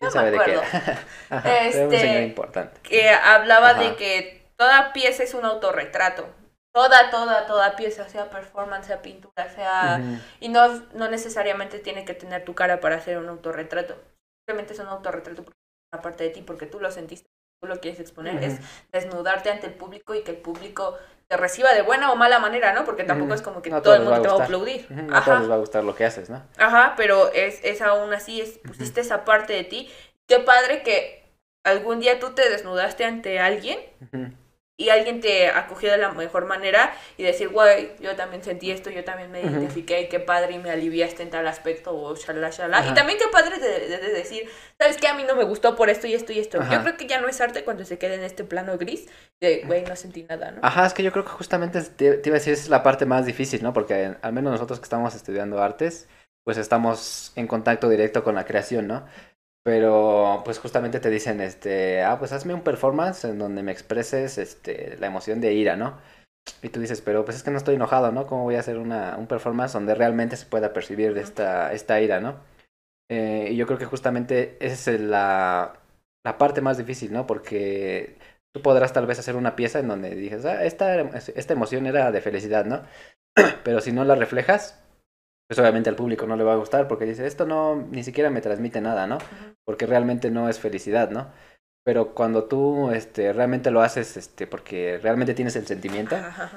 No ¿Quién me sabe de qué acuerdo. <laughs> era? Ajá, pero un Este, señor importante. que hablaba Ajá. de que toda pieza es un autorretrato. Toda, toda, toda pieza, sea performance, sea pintura, sea. Y no, no necesariamente tiene que tener tu cara para hacer un autorretrato. Simplemente es un autorretrato porque parte de ti, porque tú lo sentiste, tú lo quieres exponer. Es desnudarte ante el público y que el público te reciba de buena o mala manera, ¿no? Porque tampoco es como que No todo el mundo te va a va a aplaudir. No a todos les va a gustar lo que haces, ¿no? ajá, pero es, es aún así, es, pusiste esa parte de ti. Qué padre que algún día tú te desnudaste ante alguien. Y alguien te acogió de la mejor manera y decir, güey, yo también sentí esto, yo también me identifiqué, qué padre y me aliviaste en tal aspecto, o shalala, shalala. Ajá. Y también qué padre de, de- de decir, ¿sabes qué? A mí no me gustó por esto y esto y esto. Ajá. Yo creo que ya no es arte cuando se queda en este plano gris de, güey, no sentí nada, ¿no? Ajá, es que yo creo que justamente te, te iba a decir, esa es la parte más difícil, ¿no? Porque al menos nosotros que estamos estudiando artes, pues estamos en contacto directo con la creación, ¿no? Pero pues justamente te dicen, este, ah, pues hazme un performance en donde me expreses, este, la emoción de ira, ¿no? Y tú dices, pero pues es que no estoy enojado, ¿no? ¿Cómo voy a hacer una, un performance donde realmente se pueda percibir esta, esta ira, ¿no? Eh, y yo creo que justamente esa es la, la parte más difícil, ¿no? Porque tú podrás tal vez hacer una pieza en donde dices, ah, esta, esta emoción era de felicidad, ¿no? <clears throat> Pero si no la reflejas, pues obviamente al público no le va a gustar porque dice, esto no, ni siquiera me transmite nada, ¿no? Ujú. Porque realmente no es felicidad, ¿no? pero cuando tú este, realmente lo haces este, porque realmente tienes el sentimiento,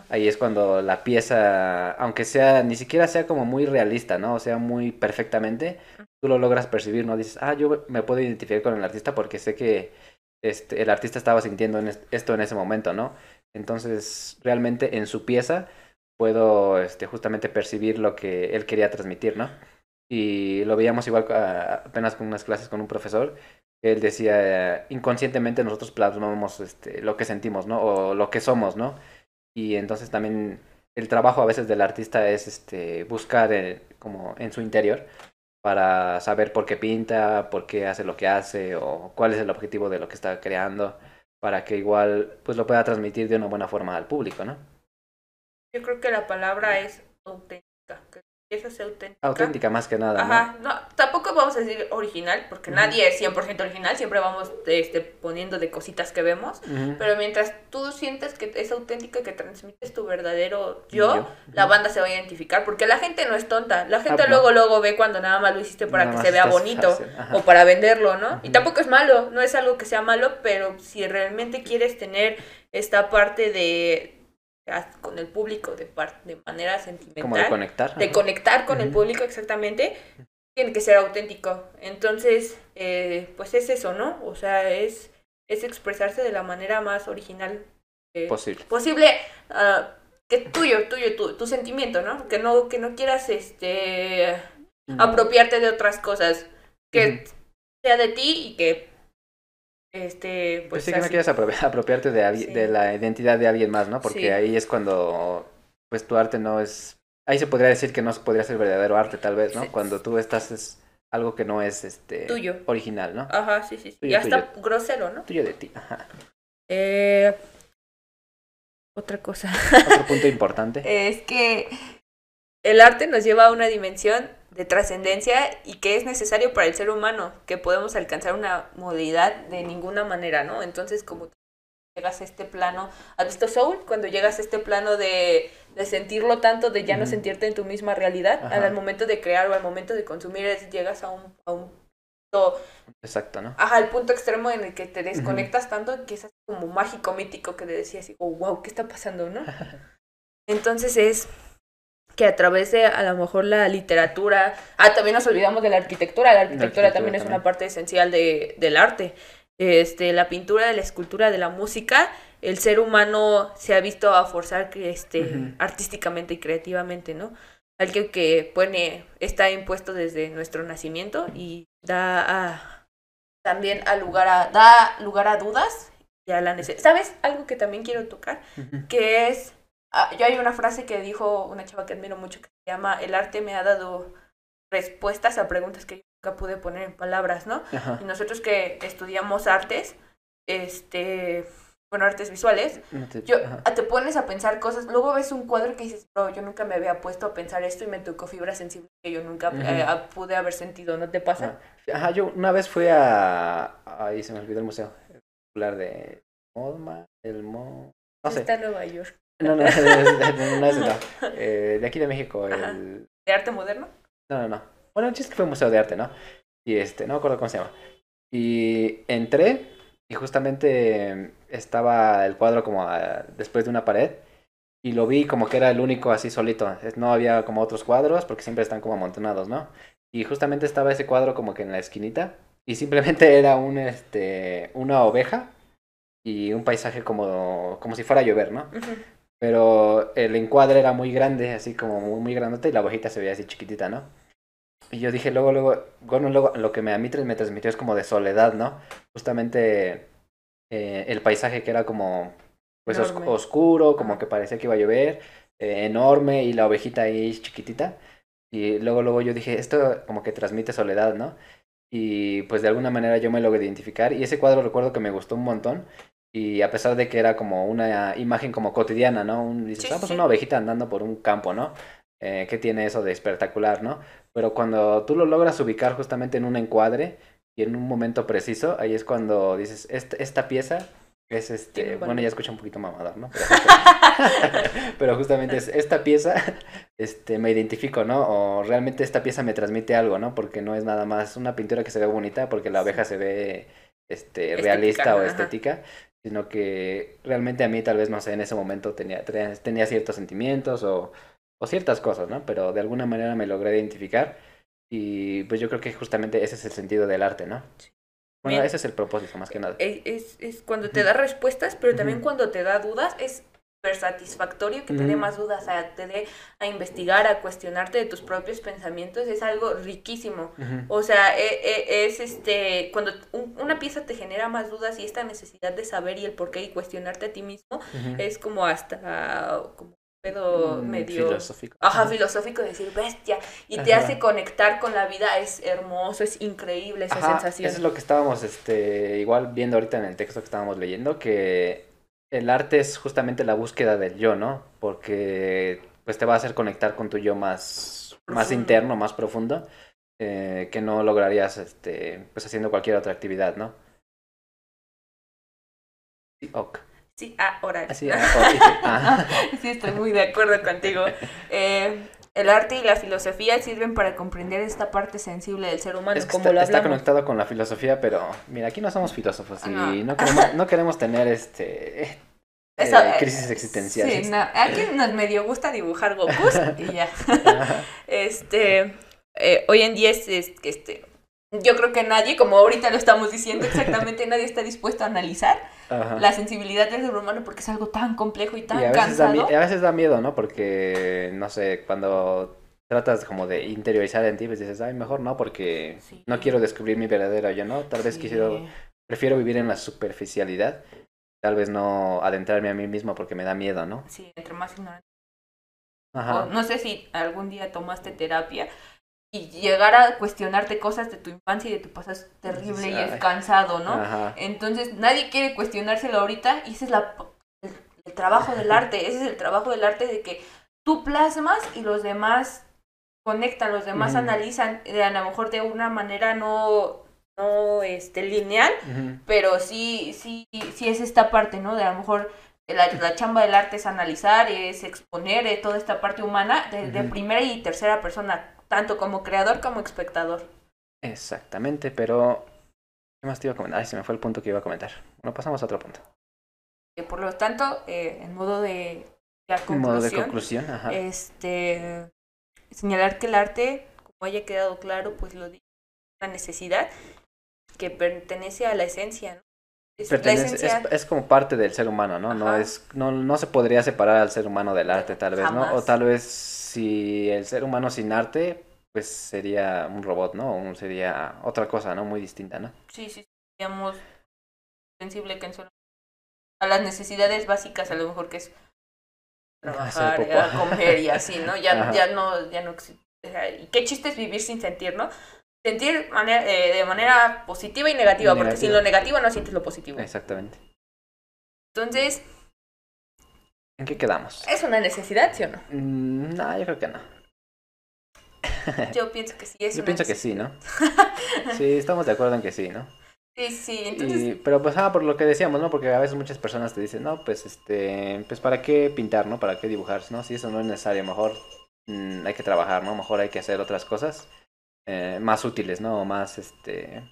ahí es cuando la pieza, aunque sea, ni siquiera sea como muy realista, ¿no? O sea, muy perfectamente, tú lo logras percibir, ¿no? Dices, ah, yo me puedo identificar con el artista porque sé que este, el artista estaba sintiendo esto en ese momento, ¿no? Entonces, realmente en su pieza puedo este, justamente percibir lo que él quería transmitir, ¿no? Y lo veíamos igual apenas con unas clases con un profesor, él decía, inconscientemente nosotros plasmamos este, lo que sentimos, ¿no? O lo que somos, ¿no? Y entonces también el trabajo a veces del artista es este, buscar eh, como en su interior para saber por qué pinta, por qué hace lo que hace o cuál es el objetivo de lo que está creando para que igual pues lo pueda transmitir de una buena forma al público, ¿no? Yo creo que la palabra es auténtica, esa es auténtica. Auténtica más que nada. Ajá, ¿no? tampoco vamos a decir original, porque nadie es 100% original, siempre vamos este, poniendo de cositas que vemos, pero mientras tú sientes que es auténtica, que transmites tu verdadero yo, la banda se va a identificar, porque la gente no es tonta, la gente ah, luego luego ve cuando nada más lo hiciste para que se vea bonito o para venderlo, ¿no? Y tampoco es malo, no es algo que sea malo, pero si realmente quieres tener esta parte de con el público de, de manera sentimental. Como de conectar. De conectar con el público, exactamente. Tiene que ser auténtico. Entonces, eh, pues es eso, ¿no? O sea, es, es expresarse de la manera más original eh, posible. Posible. Uh, que tuyo, tuyo, tu, tu sentimiento, ¿no? Que no, que no quieras este apropiarte de otras cosas. Que sea de ti y que este, pues, sí que no quieres <laughs> apropiarte de, de la identidad de alguien más, ¿no? Porque ahí es cuando, pues tu arte no es, ahí se podría decir que no podría ser verdadero arte tal vez, ¿no? Cuando tú estás es algo que no es, este, tuyo. original, ¿no? Ajá, sí, sí, sí. ya está grosero, ¿no? Tuyo de ti, ajá. Eh, otra cosa. Otro punto <laughs> importante. es que el arte nos lleva a una dimensión de trascendencia y que es necesario para el ser humano, que podemos alcanzar una modalidad de ninguna manera, ¿no? Entonces, como llegas a este plano, ¿has visto Soul? Cuando llegas a este plano de, de sentirlo tanto, de ya no sentirte en tu misma realidad, al momento de crear o al momento de consumir, llegas a un, a un punto... Exacto, ¿no? Ajá, el punto extremo en el que te desconectas tanto que es como mágico, mítico, que te decías, oh, wow, ¿qué está pasando, no? <laughs> Entonces es que a través de a lo mejor la literatura, ah, también nos olvidamos de la arquitectura, la arquitectura, también, es una parte esencial de, del arte, este, la pintura, de la escultura, de la música, el ser humano se ha visto a forzar este, artísticamente y creativamente, ¿no? Algo que pone, está impuesto desde nuestro nacimiento y da a, también a lugar a, da lugar a dudas y a la necesidad. ¿Sabes? Algo que también quiero tocar, que es yo hay una frase que dijo una chava que admiro mucho que se llama, el arte me ha dado respuestas a preguntas que yo nunca pude poner en palabras, ¿no? Y nosotros que estudiamos artes, este, bueno, artes visuales, yo, te pones a pensar cosas, luego ves un cuadro que dices, yo nunca me había puesto a pensar esto y me tocó fibra sensible que yo nunca eh, pude haber sentido, ¿no te pasa? Ajá, yo una vez fui a, ahí se me olvidó el museo, el de Modma, el Mo... No sé. Está en Nueva York. <laughs> No, no, no, no, es no. <laughs> Eh, de aquí de México. El... ¿De arte moderno? No, no, no. Bueno, el chiste que fue un museo de arte, ¿no? Y este, no me acuerdo cómo se llama. Y entré y justamente estaba el cuadro como después de una pared y lo vi como que era el único así solito. No había como otros cuadros porque siempre están como amontonados, ¿no? Y justamente estaba ese cuadro como que en la esquinita y simplemente era un, este, una oveja y un paisaje como, como si fuera a llover, ¿no? Pero el encuadre era muy grande, así como muy, muy grandote, y la hojita se veía así chiquitita, ¿no? Y yo dije, luego, luego, bueno, luego lo que me, a mí me transmitió es como de soledad, ¿no? Justamente eh, el paisaje que era como, pues oscuro, como que parecía que iba a llover, eh, enorme, y la ovejita ahí chiquitita. Y luego, luego yo dije, esto como que transmite soledad, ¿no? Y pues de alguna manera yo me logro identificar. Y ese cuadro recuerdo que me gustó un montón. Y a pesar de que era como una imagen como cotidiana, ¿no? Un, dices, ah, pues una ovejita andando por un campo, ¿no? Eh, ¿Qué tiene eso de espectacular, no? Pero cuando tú lo logras ubicar justamente en un encuadre y en un momento preciso, ahí es cuando dices, esta, esta pieza es este, bueno, ya escucha un poquito mamador, ¿no? <laughs> Pero, justamente es esta pieza, este, me identifico, ¿no? O realmente esta pieza me transmite algo, ¿no? Porque no es nada más una pintura que se ve bonita, porque la abeja se ve este, realista o estética, sino que realmente a mí tal vez, no sé, en ese momento tenía, tenía ciertos sentimientos o, o ciertas cosas, ¿no? Pero de alguna manera me logré identificar y pues yo creo que justamente ese es el sentido del arte, ¿no? Bueno, ese es el propósito más que nada. Es, es, cuando te da respuestas, pero también cuando te da dudas, es satisfactorio que te dé más dudas, a, te dé a investigar, a cuestionarte de tus propios pensamientos, es algo riquísimo. O sea, e, e, es, este, cuando una pieza te genera más dudas y esta necesidad de saber y el por qué y cuestionarte a ti mismo, es como hasta como pedo mm, medio filosófico. Ajá, filosófico decir bestia y te hace conectar con la vida, es hermoso, es increíble esa sensación. Eso es lo que estábamos este igual viendo ahorita en el texto que estábamos leyendo que el arte es justamente la búsqueda del yo, ¿no? Porque pues te va a hacer conectar con tu yo más, más interno, más profundo, eh, que no lograrías este, pues haciendo cualquier otra actividad, ¿no? Sí, ok. Sí, ah, ahora. Sí, <laughs> ah, sí, estoy muy de acuerdo contigo. Eh, <laughs> el arte y la filosofía sirven para comprender esta parte sensible del ser humano. como está, está, conectado con la filosofía, pero mira, aquí no somos filósofos y no, queremos, <laughs> no queremos tener este eh, eh, crisis existenciales. Sí, no, aquí nos medio gusta dibujar Goku y ya. <laughs> este, eh, hoy en día es, es este, yo creo que nadie, como ahorita lo estamos diciendo exactamente, nadie está dispuesto a analizar la sensibilidad del ser humano porque es algo tan complejo y tan a cansado. Da, a veces da miedo, ¿no? Porque, no sé, cuando tratas como de interiorizar en ti, pues dices, ay, mejor no, porque no quiero descubrir mi verdadero yo, ¿no? Tal vez quisiera, prefiero vivir en la superficialidad, tal vez no adentrarme a mí mismo porque me da miedo, ¿no? Sí, entre más ignorante. Ajá. no sé si algún día tomaste terapia, y llegar a cuestionarte cosas de tu infancia y de tu pasado es terrible y es cansado, ¿no? Entonces nadie quiere cuestionárselo ahorita y ese es la, el, trabajo del <laughs> arte, ese es el trabajo del arte de que tú plasmas y los demás conectan, los demás analizan de a lo mejor de una manera no no este lineal, pero sí sí sí es esta parte, ¿no? De a lo mejor la, la, chamba del arte es analizar, es exponer eh, toda esta parte humana de, primera y tercera persona tanto como creador como espectador. Exactamente, pero ¿qué más te iba a comentar? Ay, se me fue el punto que iba a comentar. Bueno, pasamos a otro punto. Por lo tanto, eh, en modo de conclusión, modo de conclusión ajá. este señalar que el arte, como haya quedado claro, pues lo dice, una necesidad que pertenece a la esencia, ¿no? Es, es, como parte del ser humano, ¿no? No, es, no, no se podría separar al ser humano del arte, tal vez, ¿no? O tal vez si el ser humano sin arte, pues sería un robot, ¿no? O sería otra cosa, ¿no? Muy distinta, ¿no? Sí, sí, seríamos sensible que en solo... a las necesidades básicas, a lo mejor que es trabajar, eh, comer y así, ¿no? Ya, <laughs> ya no, ya no existe. Y qué chiste es vivir sin sentir, ¿no? Sentir eh, de manera positiva y negativa, porque sin lo negativo no sientes lo positivo. Exactamente. Entonces, ¿En qué quedamos? ¿Es una necesidad, sí o no? Mm, no, yo creo que no. Yo pienso que sí es. Yo pienso que sí, ¿no? <laughs> sí, estamos de acuerdo en que sí, ¿no? Sí, sí, entonces... pero pues, ah, por lo que decíamos, ¿no? Porque a veces muchas personas te dicen, no, pues, este, pues, ¿para qué pintar, no? ¿Para qué dibujar, no? Si eso no es necesario, mejor mm, hay que trabajar, ¿no? Mejor hay que hacer otras cosas eh, más útiles, ¿no? O más, este,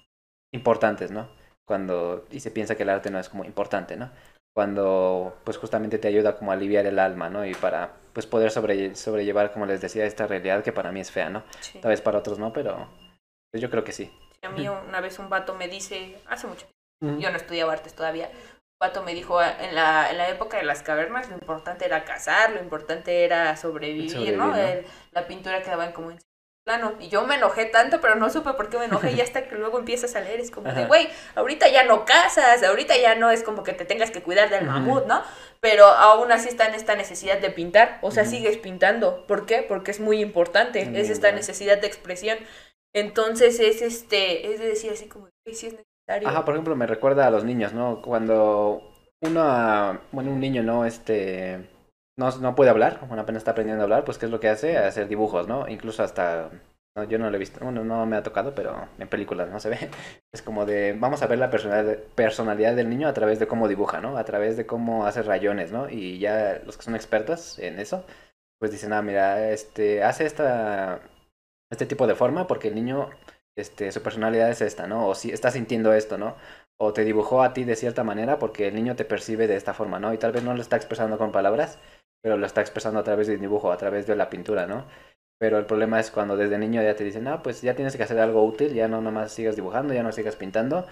importantes, ¿no? Cuando, y se piensa que el arte no es como importante, ¿no? cuando pues justamente te ayuda como a aliviar el alma, ¿no? Y para pues poder sobre, sobrellevar, como les decía, esta realidad que para mí es fea, ¿no? Tal vez para otros no, pero pues, yo creo que sí. A mí una vez un vato me dice, hace mucho tiempo, yo no estudiaba artes todavía, un vato me dijo, en la, en la época de las cavernas lo importante era cazar, lo importante era sobrevivir, ¿no? la pintura quedaba en como en plano. Y yo me enojé tanto, pero no supe por qué me enojé. Y hasta que luego empiezas a leer, es como de, güey, ahorita ya no cazas, ahorita ya no es como que te tengas que cuidar del mamut, ¿no? Pero aún así está en esta necesidad de pintar. O sea, sigues pintando. ¿Por qué? Porque es muy importante. es esta necesidad de expresión. Entonces es este, es de decir así como, si es necesario. Ajá, por ejemplo, me recuerda a los niños, ¿no? Cuando uno, bueno, un niño, ¿no? Este no, no puede hablar, bueno, apenas está aprendiendo a hablar, pues ¿qué es lo que hace? Hacer dibujos, ¿no? Incluso hasta, no, yo no lo he visto, bueno, no me ha tocado, pero en películas no <laughs> se ve. Es como de, vamos a ver la personalidad, del niño a través de cómo dibuja, ¿no? A través de cómo hace rayones, ¿no? Y ya los que son expertos en eso, pues dicen, ah, mira, este, hace esta, este tipo de forma porque el niño, este, su personalidad es esta, ¿no? O si está sintiendo esto, ¿no? o te dibujó a ti de cierta manera porque el niño te percibe de esta forma, ¿no? Y tal vez no lo está expresando con palabras, pero lo está expresando a través del dibujo, a través de la pintura, ¿no? Pero el problema es cuando desde niño ya te dicen, ah, pues ya tienes que hacer algo útil, ya no nomás sigas dibujando, ya no sigas pintando,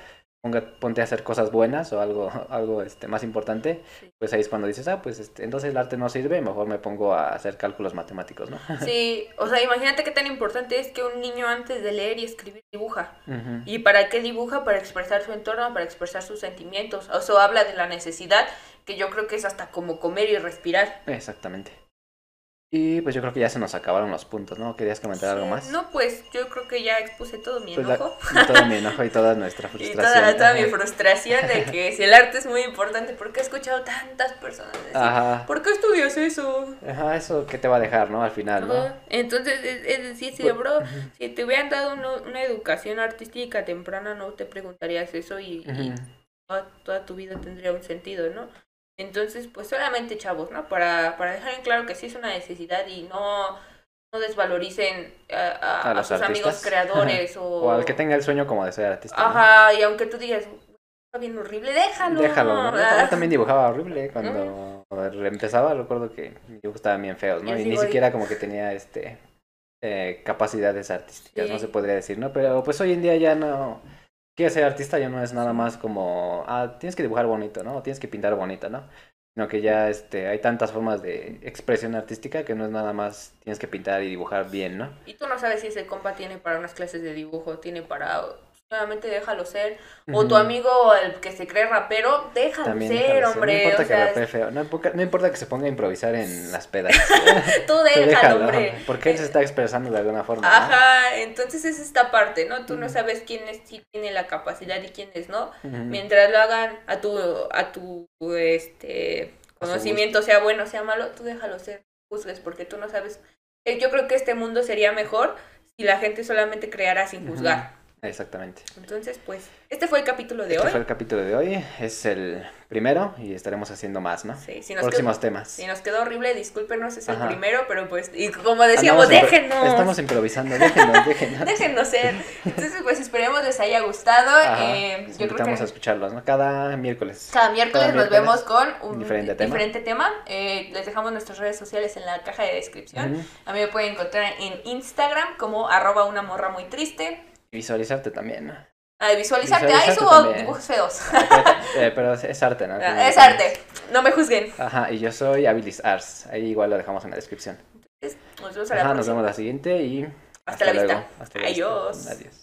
ponte a hacer cosas buenas o algo, <laughs> algo este, más importante, pues ahí es cuando dices, ah, pues este, entonces el arte no sirve, mejor me pongo a hacer cálculos matemáticos, ¿no? <laughs> Sí, o sea, imagínate qué tan importante es que un niño antes de leer y escribir dibuja. ¿Y para qué dibuja? Para expresar su entorno, para expresar sus sentimientos. O sea, habla de la necesidad, que yo creo que es hasta como comer y respirar. Exactamente. Y pues yo creo que ya se nos acabaron los puntos, ¿no? ¿Querías comentar algo más? No, pues yo creo que ya expuse todo mi pues enojo. <laughs> todo mi enojo y toda nuestra <laughs> frustración. Y toda, mi frustración de que si el arte es muy importante, ¿por qué he escuchado tantas personas decir, Ajá. ¿por qué estudias eso? Ajá, eso ¿qué te va a dejar, ¿no? Al final, ¿no? Entonces, es, decir, si, pues, bro, si te hubieran dado una, educación artística temprana, no te preguntarías eso y, toda tu vida tendría un sentido, ¿no? Entonces, pues solamente chavos, ¿no? Para, para dejar en claro que sí es una necesidad y no, no desvaloricen a, sus amigos creadores <laughs> o... o... al que tenga el sueño como de ser artista. Ajá, y aunque tú digas, está bien horrible, déjalo. Déjalo, ¿no? Yo también dibujaba horrible <laughs> cuando empezaba, recuerdo que mis dibujos estaban bien feos, ¿no? Y ni siquiera como que tenía este eh, capacidades artísticas, no se podría decir, ¿no? Pero pues hoy en día ya no quieres ser artista ya no es nada más como, ah, tienes que dibujar bonito, ¿no? Tienes que pintar bonito, ¿no? Sino que ya este, hay tantas formas de expresión artística que no es nada más tienes que pintar y dibujar bien, ¿no? Y tú no sabes si ese compa tiene para unas clases de dibujo, tiene para Nuevamente déjalo ser. O tu amigo, el que se cree rapero, déjalo ser, hombre. No importa que rapee feo. No, importa que se ponga a improvisar en <laughs> las pedas. Tú <laughs> déjalo, hombre. Porque él se está expresando de alguna forma. Ajá, entonces es esta parte, ¿no? Tú no sabes quién es, sí tiene la capacidad y quién es, ¿no? Mientras lo hagan a tu, a tu este conocimiento, sea bueno, sea malo, tú déjalo ser. Juzgues, porque tú no sabes. Eh, yo creo que este mundo sería mejor si la gente solamente creara sin juzgar. Exactamente. Entonces, pues, este fue el capítulo de este hoy. fue el capítulo de hoy, es el primero y estaremos haciendo más, ¿no? Sí, si nos Próximos temas. Si nos quedó horrible, discúlpenos, es el primero, pero pues, y como decíamos, déjenos. Estamos improvisando, déjenos, <laughs> déjenos. déjenos ser. Entonces, pues, esperemos les haya gustado. Eh, yo creo que... a escucharlos, ¿no? Cada miércoles. Cada miércoles, nos vemos con un diferente tema. Diferente tema. Eh, les dejamos nuestras redes sociales en la caja de descripción. A mí me pueden encontrar en Instagram como arroba una morra muy triste. Visualizarte también, ¿no? Ah, visualizarte. Ahí subo dibujos feos. Eh, pero es arte, ¿no? Ah, es arte. No me juzguen. Ajá, y yo soy Abilis Arts. Ahí igual lo dejamos en la descripción. nos vemos la Ajá, nos vemos la siguiente y hasta, la luego. vista. Hasta Adiós. Adiós.